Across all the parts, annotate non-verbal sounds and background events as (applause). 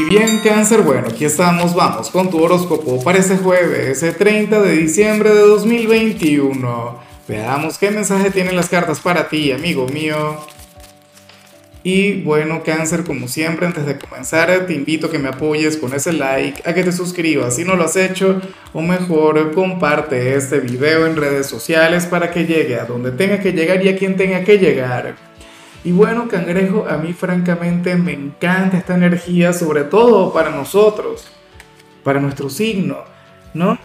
Y bien, cáncer, bueno, aquí estamos, vamos con tu horóscopo para ese jueves, ese 30 de diciembre de 2021. Veamos qué mensaje tienen las cartas para ti, amigo mío. Y bueno, cáncer, como siempre, antes de comenzar, te invito a que me apoyes con ese like, a que te suscribas si no lo has hecho, o mejor, comparte este video en redes sociales para que llegue a donde tenga que llegar y a quien tenga que llegar. Y bueno, cangrejo, a mí francamente me encanta esta energía, sobre todo para nosotros, para nuestro signo, ¿no?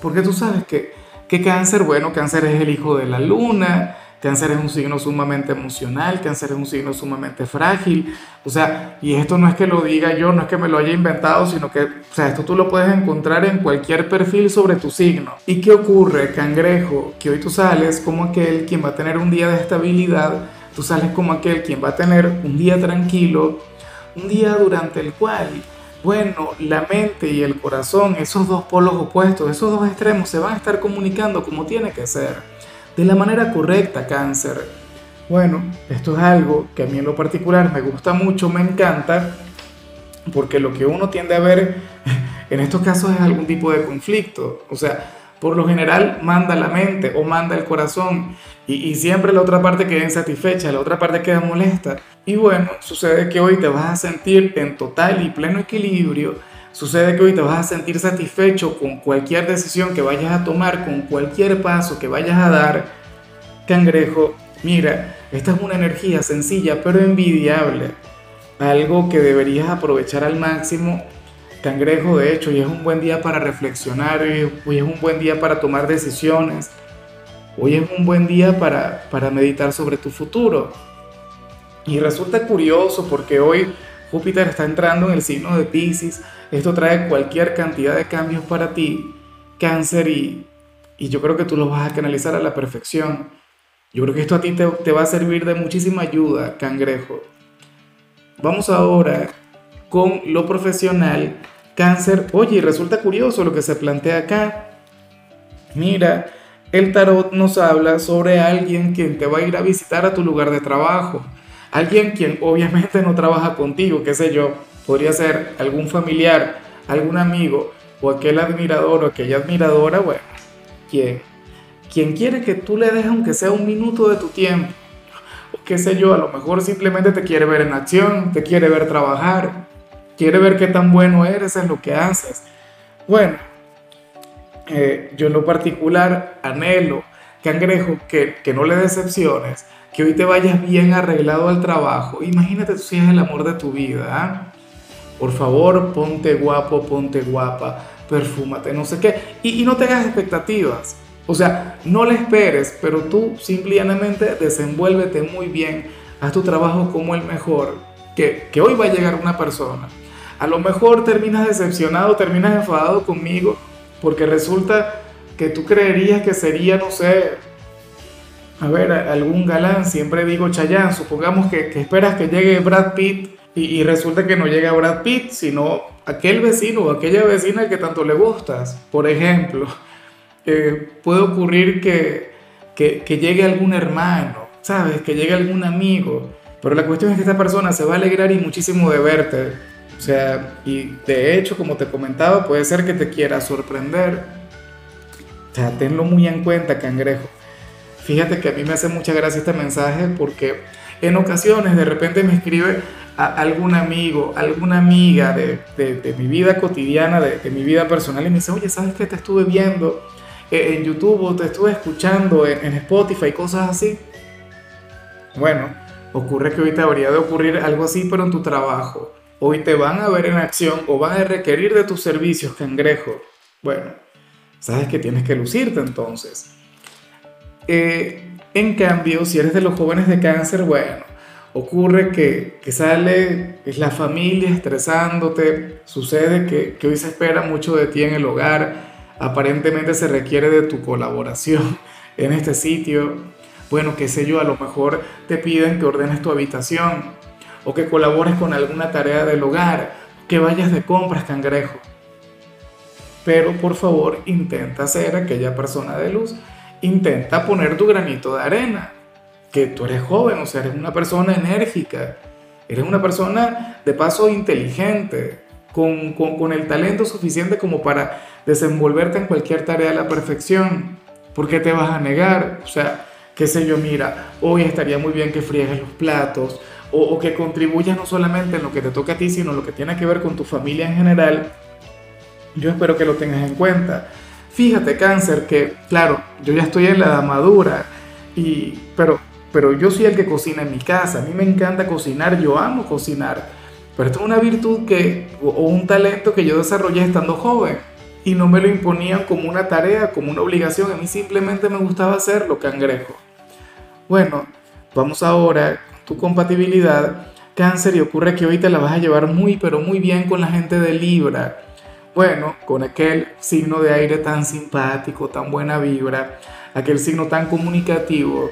Porque tú sabes que, que cáncer, bueno, cáncer es el hijo de la luna, cáncer es un signo sumamente emocional, cáncer es un signo sumamente frágil, o sea, y esto no es que lo diga yo, no es que me lo haya inventado, sino que, o sea, esto tú lo puedes encontrar en cualquier perfil sobre tu signo. ¿Y qué ocurre, cangrejo? Que hoy tú sales como aquel quien va a tener un día de estabilidad, Tú sales como aquel quien va a tener un día tranquilo, un día durante el cual, bueno, la mente y el corazón, esos dos polos opuestos, esos dos extremos se van a estar comunicando como tiene que ser, de la manera correcta, cáncer. Bueno, esto es algo que a mí en lo particular me gusta mucho, me encanta, porque lo que uno tiende a ver (laughs) en estos casos es algún tipo de conflicto. O sea, por lo general manda la mente o manda el corazón y, siempre la otra parte queda insatisfecha, la otra parte queda molesta. Y bueno, sucede que hoy te vas a sentir en total y pleno equilibrio, sucede que hoy te vas a sentir satisfecho con cualquier decisión que vayas a tomar, con cualquier paso que vayas a dar. Cangrejo, mira, esta es una energía sencilla pero envidiable, algo que deberías aprovechar al máximo Cangrejo, de hecho, hoy es un buen día para reflexionar, hoy es un buen día para tomar decisiones, hoy es un buen día para, para meditar sobre tu futuro. Y resulta curioso porque hoy Júpiter está entrando en el signo de Pisces, esto trae cualquier cantidad de cambios para ti, cáncer, y, y yo creo que tú lo vas a canalizar a la perfección. Yo creo que esto a ti te, te va a servir de muchísima ayuda, cangrejo. Vamos ahora con lo profesional, cáncer, oye, resulta curioso lo que se plantea acá. Mira, el tarot nos habla sobre alguien quien te va a ir a visitar a tu lugar de trabajo. Alguien quien obviamente no trabaja contigo, qué sé yo, podría ser algún familiar, algún amigo o aquel admirador o aquella admiradora, bueno, quien, quien quiere que tú le dejes aunque sea un minuto de tu tiempo. O qué sé yo, a lo mejor simplemente te quiere ver en acción, te quiere ver trabajar, quiere ver qué tan bueno eres en lo que haces. Bueno, eh, yo en lo particular anhelo, cangrejo, que, que no le decepciones, que hoy te vayas bien arreglado al trabajo. Imagínate si es el amor de tu vida. ¿ah? Por favor, ponte guapo, ponte guapa, perfúmate, no sé qué. Y, y no tengas expectativas. O sea, no le esperes, pero tú simplemente desenvuélvete muy bien, haz tu trabajo como el mejor, que, que hoy va a llegar una persona a lo mejor terminas decepcionado, terminas enfadado conmigo, porque resulta que tú creerías que sería, no sé, a ver, algún galán, siempre digo Chayanne, supongamos que, esperas que llegue Brad Pitt y, resulta que no llega Brad Pitt, sino aquel vecino o aquella vecina que tanto le gustas, por ejemplo. Eh, puede ocurrir que, que, que llegue algún hermano, ¿sabes? Que llegue algún amigo, pero la cuestión es que esta persona se va a alegrar y muchísimo de verte, o sea, y de hecho, como te comentaba, puede ser que te quiera sorprender. O sea, tenlo muy en cuenta, cangrejo. Fíjate que a mí me hace mucha gracia este mensaje porque en ocasiones de repente me escribe a algún amigo, alguna amiga de, mi vida cotidiana, de, de, mi vida personal, y me dice, oye, ¿sabes qué te estuve viendo en YouTube o te estuve escuchando en, Spotify, cosas así? Bueno, ocurre que ahorita habría de ocurrir algo así, pero en tu trabajo Hoy te van a ver en acción o van a requerir de tus servicios, cangrejo. Bueno, sabes que tienes que lucirte entonces. Eh, en cambio, si eres de los jóvenes de cáncer, bueno, ocurre que, que sale es la familia estresándote, sucede que, que hoy se espera mucho de ti en el hogar, aparentemente se requiere de tu colaboración en este sitio. Bueno, qué sé yo, a lo mejor te piden que ordenes tu habitación, o que colabores con alguna tarea del hogar, que vayas de compras, cangrejo. Pero por favor intenta ser aquella persona de luz, intenta poner tu granito de arena, que tú eres joven, o sea, eres una persona enérgica, Eres una persona de paso inteligente, con, con, con, el talento suficiente como para desenvolverte en cualquier tarea a la perfección. ¿Por qué te vas a negar? O sea, qué sé yo, mira, hoy estaría muy bien que friegues los platos o, o que contribuyas no solamente en lo que te toca a ti, sino en lo que tiene que ver con tu familia en general. Yo espero que lo tengas en cuenta. Fíjate, cáncer, que claro, yo ya estoy en la edad madura, y, pero pero yo soy el que cocina en mi casa, a mí me encanta cocinar, yo amo cocinar, pero esto es una virtud que, o un talento que yo desarrollé estando joven y no me lo imponían como una tarea, como una obligación, a mí simplemente me gustaba hacerlo, cangrejo. Bueno, vamos ahora tu compatibilidad, cáncer, y ocurre que hoy te la vas a llevar muy, pero muy bien con la gente de Libra. Bueno, con aquel signo de aire tan simpático, tan buena vibra, aquel signo tan comunicativo,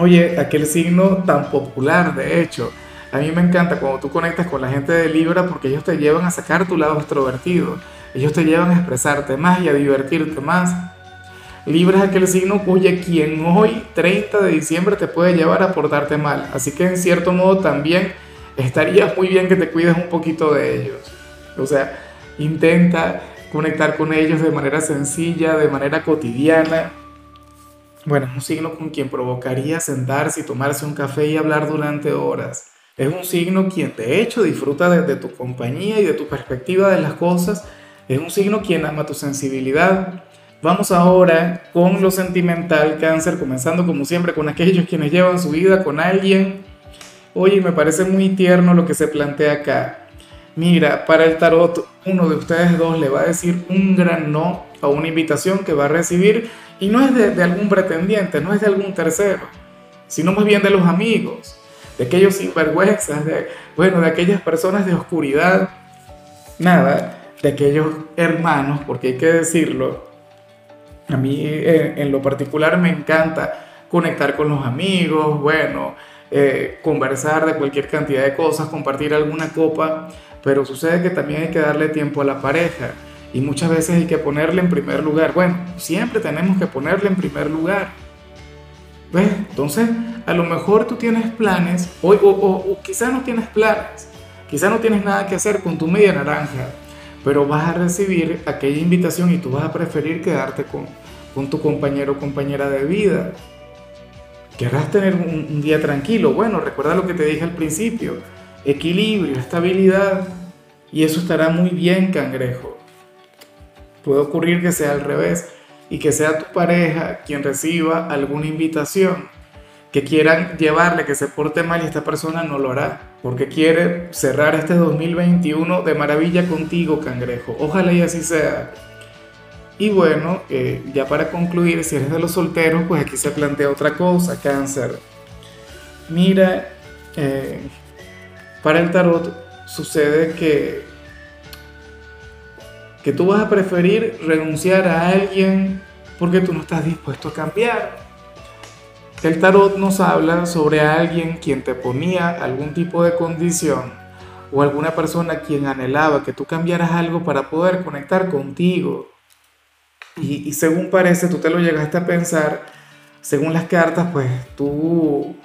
Oye, aquel signo tan popular, de hecho. A mí me encanta cuando tú conectas con la gente de Libra porque ellos te llevan a sacar tu lado extrovertido. Ellos te llevan a expresarte más y a divertirte más. Libra es aquel signo, oye, quien hoy, 30 de diciembre, te puede llevar a portarte mal. Así que en cierto modo también estaría muy bien que te cuides un poquito de ellos. O sea, intenta conectar con ellos de manera sencilla, de manera cotidiana bueno, es un signo con quien provocaría sentarse y tomarse un café y hablar durante horas. Es un signo quien de hecho disfruta de, tu compañía y de tu perspectiva de las cosas. Es un signo quien ama tu sensibilidad. Vamos ahora con lo sentimental, cáncer, comenzando como siempre con aquellos quienes llevan su vida con alguien. Oye, me parece muy tierno lo que se plantea acá. Mira, para el tarot, uno de ustedes dos le va a decir un gran no a una invitación que va a recibir y no es de, algún pretendiente, no es de algún tercero, sino más bien de los amigos, de aquellos sinvergüenzas, de, bueno, de aquellas personas de oscuridad, nada, de aquellos hermanos, porque hay que decirlo, a mí eh, en, lo particular me encanta conectar con los amigos, bueno, eh, conversar de cualquier cantidad de cosas, compartir alguna copa, pero sucede que también hay que darle tiempo a la pareja y muchas veces hay que ponerle en primer lugar. Bueno, siempre tenemos que ponerle en primer lugar. ¿Ves? Entonces, a lo mejor tú tienes planes, o, o, o, quizás no tienes planes, quizás no tienes nada que hacer con tu media naranja, pero vas a recibir aquella invitación y tú vas a preferir quedarte con, con tu compañero o compañera de vida. Querrás tener un, un día tranquilo. Bueno, recuerda lo que te dije al principio. Equilibrio, estabilidad. Y eso estará muy bien, cangrejo. Puede ocurrir que sea al revés y que sea tu pareja quien reciba alguna invitación que quieran llevarle que se porte mal y esta persona no lo hará porque quiere cerrar este 2021 de maravilla contigo, cangrejo. Ojalá y así sea. Y bueno, eh, ya para concluir, si eres de los solteros, pues aquí se plantea otra cosa, cáncer. Mira, eh, para el tarot sucede que que tú vas a preferir renunciar a alguien porque tú no estás dispuesto a cambiar. El tarot nos habla sobre alguien quien te ponía algún tipo de condición o alguna persona quien anhelaba que tú cambiaras algo para poder conectar contigo. Y, según parece, tú te lo llegaste a pensar, según las cartas, pues tú,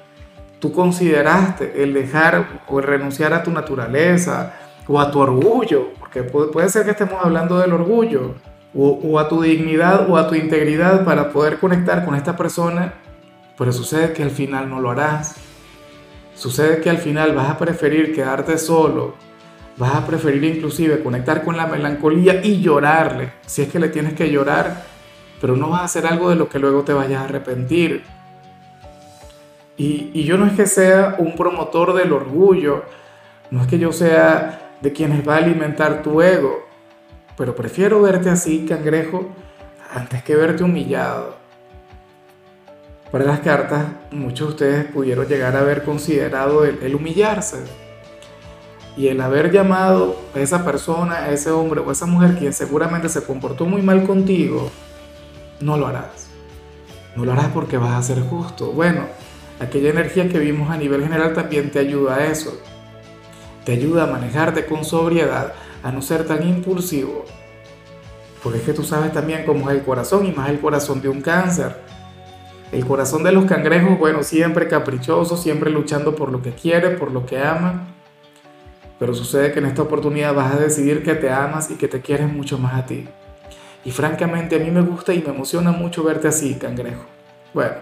tú consideraste el dejar o el renunciar a tu naturaleza o a tu orgullo que puede, ser que estemos hablando del orgullo, o, a tu dignidad o a tu integridad para poder conectar con esta persona, pero sucede que al final no lo harás. Sucede que al final vas a preferir quedarte solo, vas a preferir inclusive conectar con la melancolía y llorarle, si es que le tienes que llorar, pero no vas a hacer algo de lo que luego te vayas a arrepentir. Y, y yo no es que sea un promotor del orgullo, no es que yo sea de quienes va a alimentar tu ego. Pero prefiero verte así, cangrejo, antes que verte humillado. Para las cartas, muchos de ustedes pudieron llegar a haber considerado el, humillarse. Y el haber llamado a esa persona, a ese hombre o a esa mujer quien seguramente se comportó muy mal contigo, no lo harás. No lo harás porque vas a ser justo. Bueno, aquella energía que vimos a nivel general también te ayuda a eso te ayuda a manejarte con sobriedad, a no ser tan impulsivo. Porque es que tú sabes también cómo es el corazón y más el corazón de un cáncer. El corazón de los cangrejos, bueno, siempre caprichoso, siempre luchando por lo que quiere, por lo que ama. Pero sucede que en esta oportunidad vas a decidir que te amas y que te quieres mucho más a ti. Y francamente a mí me gusta y me emociona mucho verte así, cangrejo. Bueno,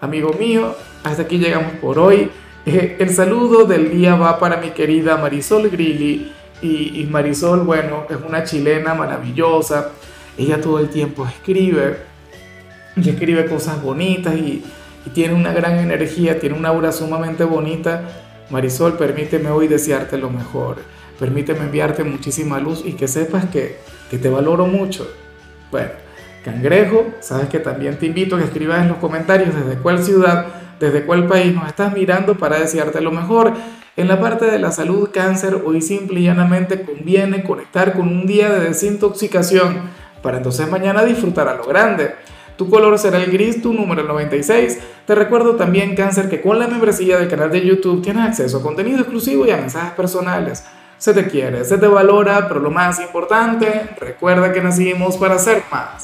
amigo mío, hasta aquí llegamos por hoy. Eh, el saludo del día va para mi querida Marisol Grilli. Y, y Marisol, bueno, es una chilena maravillosa. Ella todo el tiempo escribe y escribe cosas bonitas y, y tiene una gran energía, tiene una aura sumamente bonita. Marisol, permíteme hoy desearte lo mejor. Permíteme enviarte muchísima luz y que sepas que, que te valoro mucho. Bueno, Cangrejo, sabes que también te invito a que escribas en los comentarios desde cuál ciudad, desde cuál país nos estás mirando para desearte lo mejor. En la parte de la salud, cáncer, hoy simple y llanamente conviene conectar con un día de desintoxicación para entonces mañana disfrutar a lo grande. Tu color será el gris, tu número el 96. Te recuerdo también, cáncer, que con la membresía del canal de YouTube tienes acceso a contenido exclusivo y a mensajes personales. Se te quiere, se te valora, pero lo más importante, recuerda que nacimos para ser más.